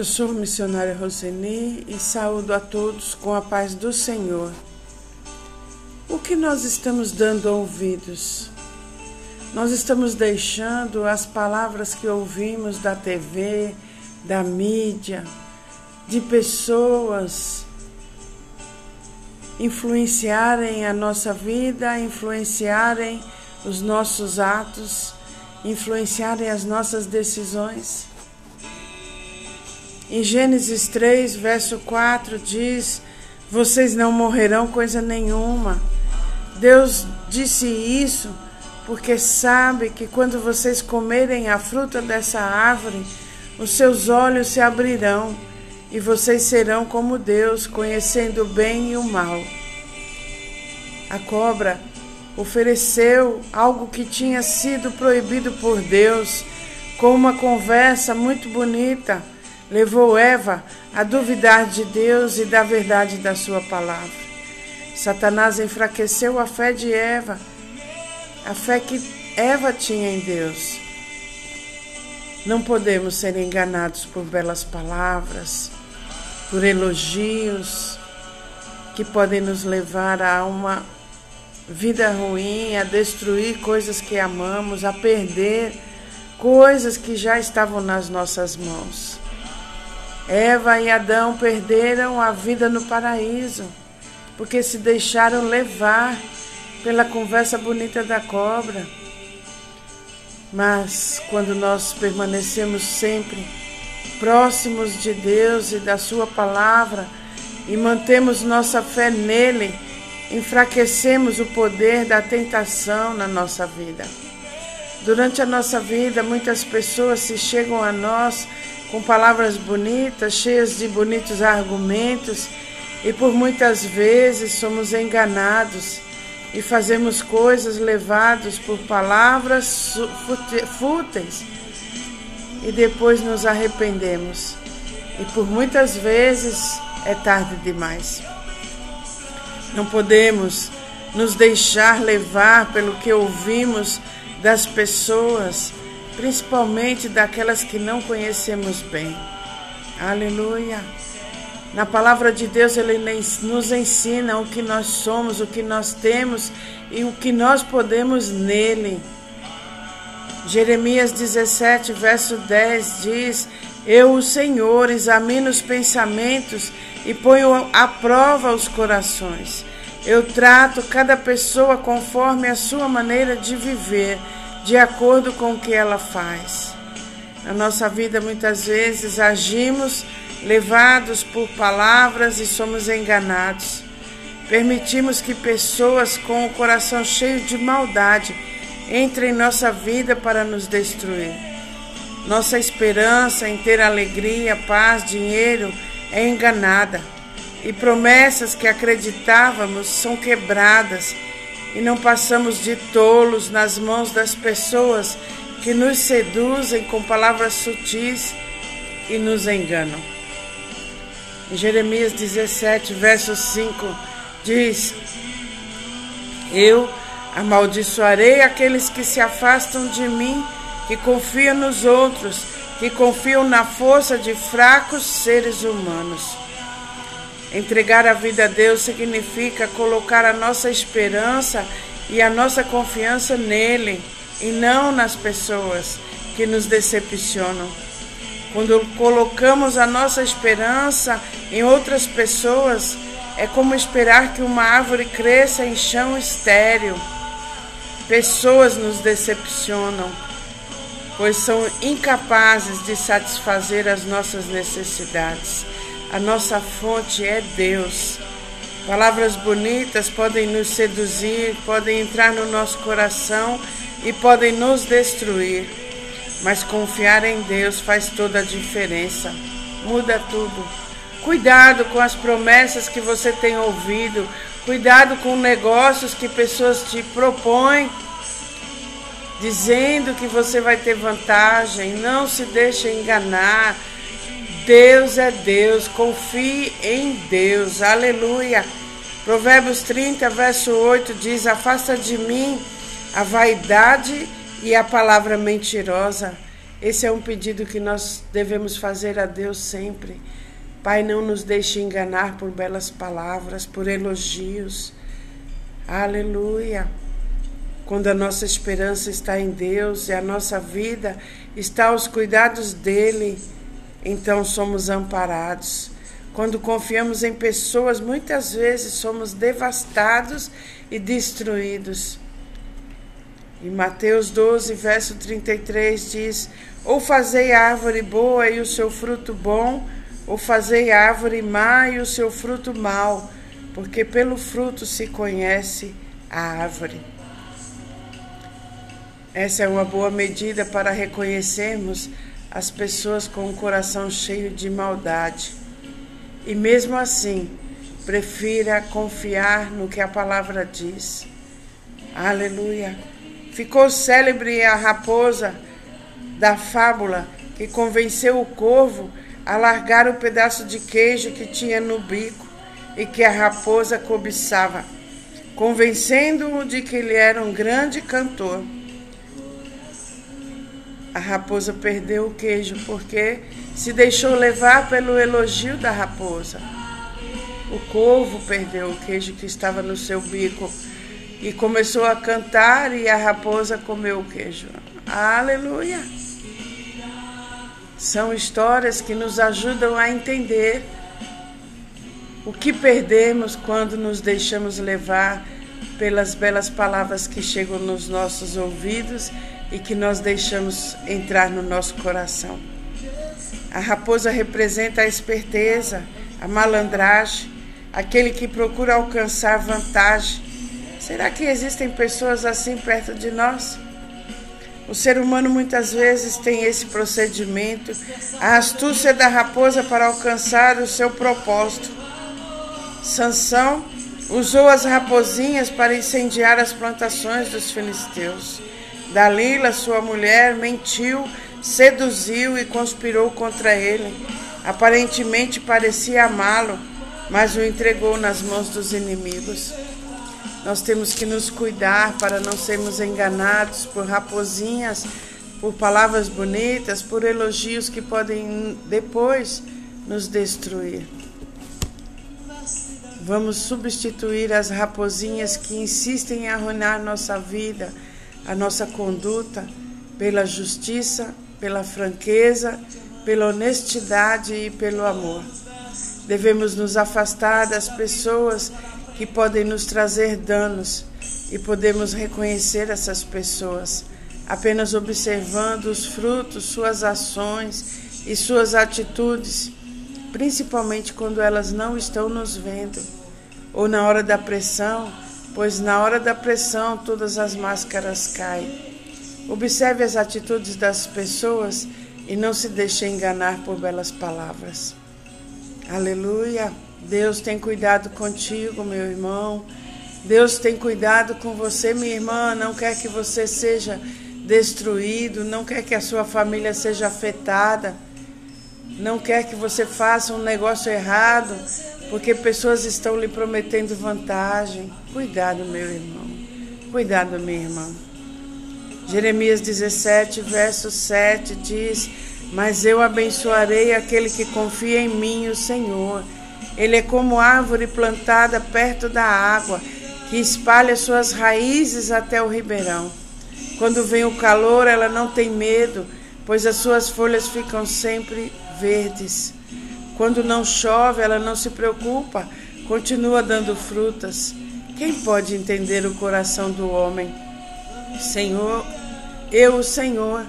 Eu sou a missionária Roseni e saúdo a todos com a paz do Senhor. O que nós estamos dando ouvidos? Nós estamos deixando as palavras que ouvimos da TV, da mídia, de pessoas influenciarem a nossa vida, influenciarem os nossos atos, influenciarem as nossas decisões. Em Gênesis 3, verso 4 diz: Vocês não morrerão coisa nenhuma. Deus disse isso porque sabe que quando vocês comerem a fruta dessa árvore, os seus olhos se abrirão e vocês serão como Deus, conhecendo o bem e o mal. A cobra ofereceu algo que tinha sido proibido por Deus, com uma conversa muito bonita levou Eva a duvidar de Deus e da verdade da sua palavra. Satanás enfraqueceu a fé de Eva, a fé que Eva tinha em Deus. Não podemos ser enganados por belas palavras, por elogios que podem nos levar a uma vida ruim, a destruir coisas que amamos, a perder coisas que já estavam nas nossas mãos. Eva e Adão perderam a vida no paraíso, porque se deixaram levar pela conversa bonita da cobra. Mas quando nós permanecemos sempre próximos de Deus e da Sua palavra e mantemos nossa fé nele, enfraquecemos o poder da tentação na nossa vida. Durante a nossa vida, muitas pessoas se chegam a nós com palavras bonitas, cheias de bonitos argumentos, e por muitas vezes somos enganados e fazemos coisas levados por palavras fúteis e depois nos arrependemos. E por muitas vezes é tarde demais. Não podemos nos deixar levar pelo que ouvimos das pessoas principalmente daquelas que não conhecemos bem. Aleluia. Na palavra de Deus, Ele nos ensina o que nós somos, o que nós temos e o que nós podemos nele. Jeremias 17, verso 10 diz: Eu, o Senhor, examino os pensamentos e ponho à prova os corações. Eu trato cada pessoa conforme a sua maneira de viver de acordo com o que ela faz. Na nossa vida, muitas vezes, agimos levados por palavras e somos enganados. Permitimos que pessoas com o coração cheio de maldade entrem em nossa vida para nos destruir. Nossa esperança em ter alegria, paz, dinheiro é enganada e promessas que acreditávamos são quebradas e não passamos de tolos nas mãos das pessoas que nos seduzem com palavras sutis e nos enganam. Em Jeremias 17, verso 5, diz: Eu amaldiçoarei aqueles que se afastam de mim, que confiam nos outros, que confiam na força de fracos seres humanos. Entregar a vida a Deus significa colocar a nossa esperança e a nossa confiança nele e não nas pessoas que nos decepcionam. Quando colocamos a nossa esperança em outras pessoas, é como esperar que uma árvore cresça em chão estéril. Pessoas nos decepcionam, pois são incapazes de satisfazer as nossas necessidades. A nossa fonte é Deus. Palavras bonitas podem nos seduzir, podem entrar no nosso coração e podem nos destruir. Mas confiar em Deus faz toda a diferença. Muda tudo. Cuidado com as promessas que você tem ouvido. Cuidado com negócios que pessoas te propõem, dizendo que você vai ter vantagem. Não se deixe enganar. Deus é Deus, confie em Deus, aleluia. Provérbios 30, verso 8 diz: Afasta de mim a vaidade e a palavra mentirosa. Esse é um pedido que nós devemos fazer a Deus sempre. Pai, não nos deixe enganar por belas palavras, por elogios. Aleluia. Quando a nossa esperança está em Deus e a nossa vida está aos cuidados dele, então somos amparados. Quando confiamos em pessoas, muitas vezes somos devastados e destruídos. Em Mateus 12, verso 33 diz: Ou fazei árvore boa e o seu fruto bom, ou fazei árvore má e o seu fruto mau, porque pelo fruto se conhece a árvore. Essa é uma boa medida para reconhecermos as pessoas com o coração cheio de maldade. E mesmo assim, prefira confiar no que a palavra diz. Aleluia. Ficou célebre a raposa da fábula que convenceu o corvo a largar o pedaço de queijo que tinha no bico e que a raposa cobiçava, convencendo-o de que ele era um grande cantor. A raposa perdeu o queijo porque se deixou levar pelo elogio da raposa. O corvo perdeu o queijo que estava no seu bico e começou a cantar e a raposa comeu o queijo. Aleluia! São histórias que nos ajudam a entender o que perdemos quando nos deixamos levar pelas belas palavras que chegam nos nossos ouvidos e que nós deixamos entrar no nosso coração. A raposa representa a esperteza, a malandragem, aquele que procura alcançar vantagem. Será que existem pessoas assim perto de nós? O ser humano muitas vezes tem esse procedimento, a astúcia da raposa para alcançar o seu propósito. Sansão usou as raposinhas para incendiar as plantações dos filisteus. Dalila, sua mulher, mentiu, seduziu e conspirou contra ele. Aparentemente parecia amá-lo, mas o entregou nas mãos dos inimigos. Nós temos que nos cuidar para não sermos enganados por raposinhas, por palavras bonitas, por elogios que podem depois nos destruir. Vamos substituir as raposinhas que insistem em arruinar nossa vida a nossa conduta pela justiça, pela franqueza, pela honestidade e pelo amor. Devemos nos afastar das pessoas que podem nos trazer danos e podemos reconhecer essas pessoas apenas observando os frutos, suas ações e suas atitudes, principalmente quando elas não estão nos vendo ou na hora da pressão pois na hora da pressão todas as máscaras caem. Observe as atitudes das pessoas e não se deixe enganar por belas palavras. Aleluia! Deus tem cuidado contigo, meu irmão. Deus tem cuidado com você, minha irmã. Não quer que você seja destruído, não quer que a sua família seja afetada, não quer que você faça um negócio errado, porque pessoas estão lhe prometendo vantagem. Cuidado, meu irmão. Cuidado, minha irmã. Jeremias 17, verso 7 diz: Mas eu abençoarei aquele que confia em mim, o Senhor. Ele é como árvore plantada perto da água, que espalha suas raízes até o ribeirão. Quando vem o calor, ela não tem medo, pois as suas folhas ficam sempre verdes. Quando não chove, ela não se preocupa, continua dando frutas. Quem pode entender o coração do homem? Senhor, eu, o Senhor,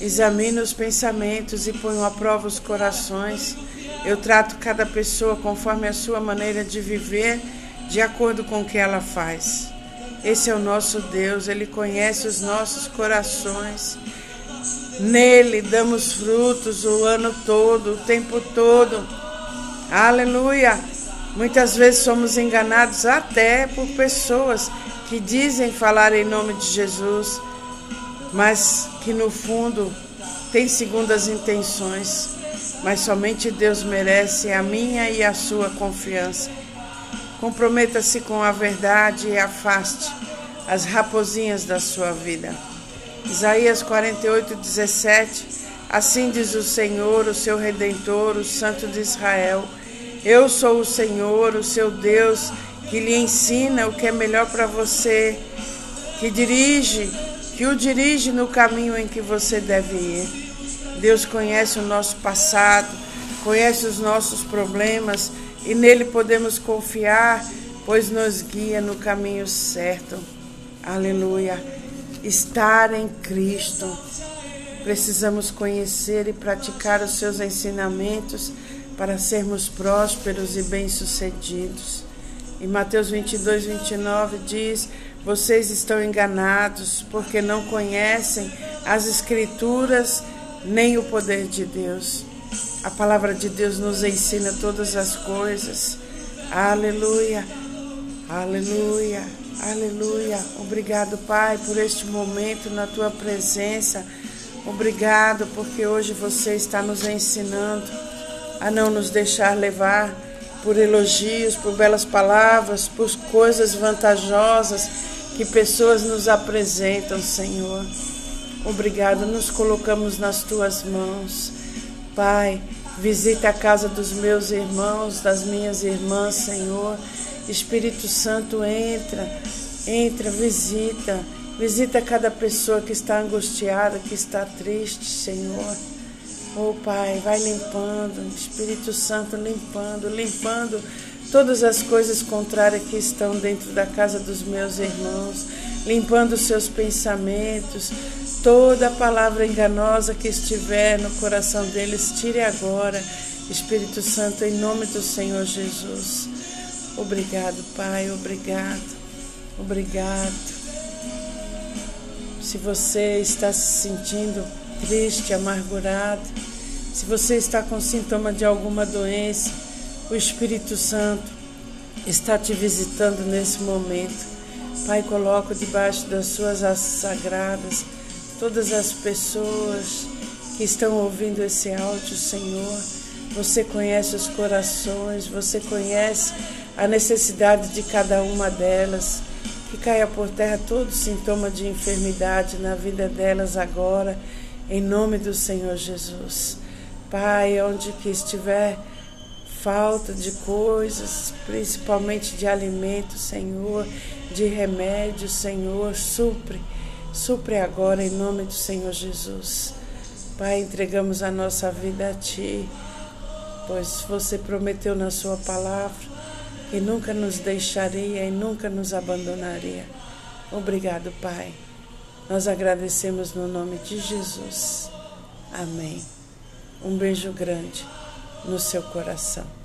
examino os pensamentos e ponho à prova os corações. Eu trato cada pessoa conforme a sua maneira de viver, de acordo com o que ela faz. Esse é o nosso Deus, ele conhece os nossos corações. Nele damos frutos o ano todo, o tempo todo. Aleluia! Muitas vezes somos enganados até por pessoas que dizem falar em nome de Jesus, mas que no fundo têm segundas intenções. Mas somente Deus merece a minha e a sua confiança. Comprometa-se com a verdade e afaste as raposinhas da sua vida. Isaías 48, 17 Assim diz o Senhor, o seu redentor, o Santo de Israel. Eu sou o Senhor, o seu Deus, que lhe ensina o que é melhor para você, que dirige, que o dirige no caminho em que você deve ir. Deus conhece o nosso passado, conhece os nossos problemas e nele podemos confiar, pois nos guia no caminho certo. Aleluia. Estar em Cristo. Precisamos conhecer e praticar os seus ensinamentos para sermos prósperos e bem-sucedidos. Em Mateus 22, 29 diz: Vocês estão enganados porque não conhecem as Escrituras nem o poder de Deus. A palavra de Deus nos ensina todas as coisas. Aleluia, aleluia, aleluia. Obrigado, Pai, por este momento na tua presença. Obrigado porque hoje você está nos ensinando a não nos deixar levar por elogios, por belas palavras, por coisas vantajosas que pessoas nos apresentam, Senhor. Obrigado, nos colocamos nas tuas mãos. Pai, visita a casa dos meus irmãos, das minhas irmãs, Senhor. Espírito Santo, entra, entra, visita. Visita cada pessoa que está angustiada, que está triste, Senhor. Oh Pai, vai limpando, Espírito Santo limpando, limpando todas as coisas contrárias que estão dentro da casa dos meus irmãos, limpando seus pensamentos, toda palavra enganosa que estiver no coração deles, tire agora, Espírito Santo, em nome do Senhor Jesus. Obrigado, Pai, obrigado, obrigado. Se você está se sentindo triste, amargurado, se você está com sintoma de alguma doença, o Espírito Santo está te visitando nesse momento. Pai, coloco debaixo das suas asas sagradas todas as pessoas que estão ouvindo esse áudio, Senhor. Você conhece os corações, você conhece a necessidade de cada uma delas. Que caia por terra todo sintoma de enfermidade na vida delas agora, em nome do Senhor Jesus. Pai, onde que estiver falta de coisas, principalmente de alimento, Senhor, de remédio, Senhor, supre, supre agora em nome do Senhor Jesus. Pai, entregamos a nossa vida a Ti, pois você prometeu na Sua palavra que nunca nos deixaria e nunca nos abandonaria. Obrigado, Pai. Nós agradecemos no nome de Jesus. Amém. Um beijo grande no seu coração.